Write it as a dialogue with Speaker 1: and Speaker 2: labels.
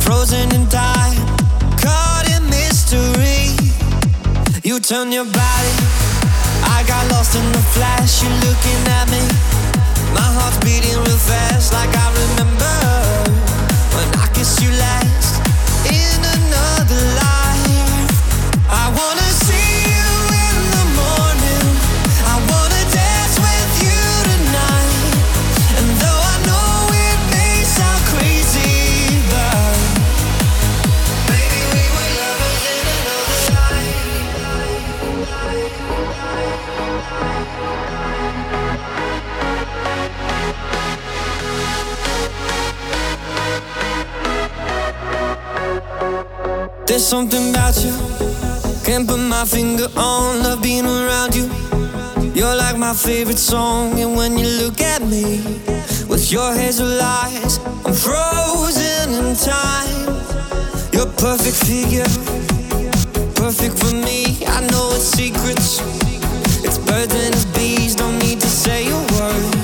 Speaker 1: frozen in time, caught in mystery. You turn your body, I got lost in the flash. You're looking at me, my heart's beating real fast, like I remember when I kissed you last in another life. I wanna. There's
Speaker 2: something about you. Can't put my finger on. Love being around you. You're like my favorite song. And when you look at me with your hazel eyes, I'm frozen in time. Your perfect figure. Perfect for me. I know it's secrets. It's birds and it's bees. Don't need to say a word.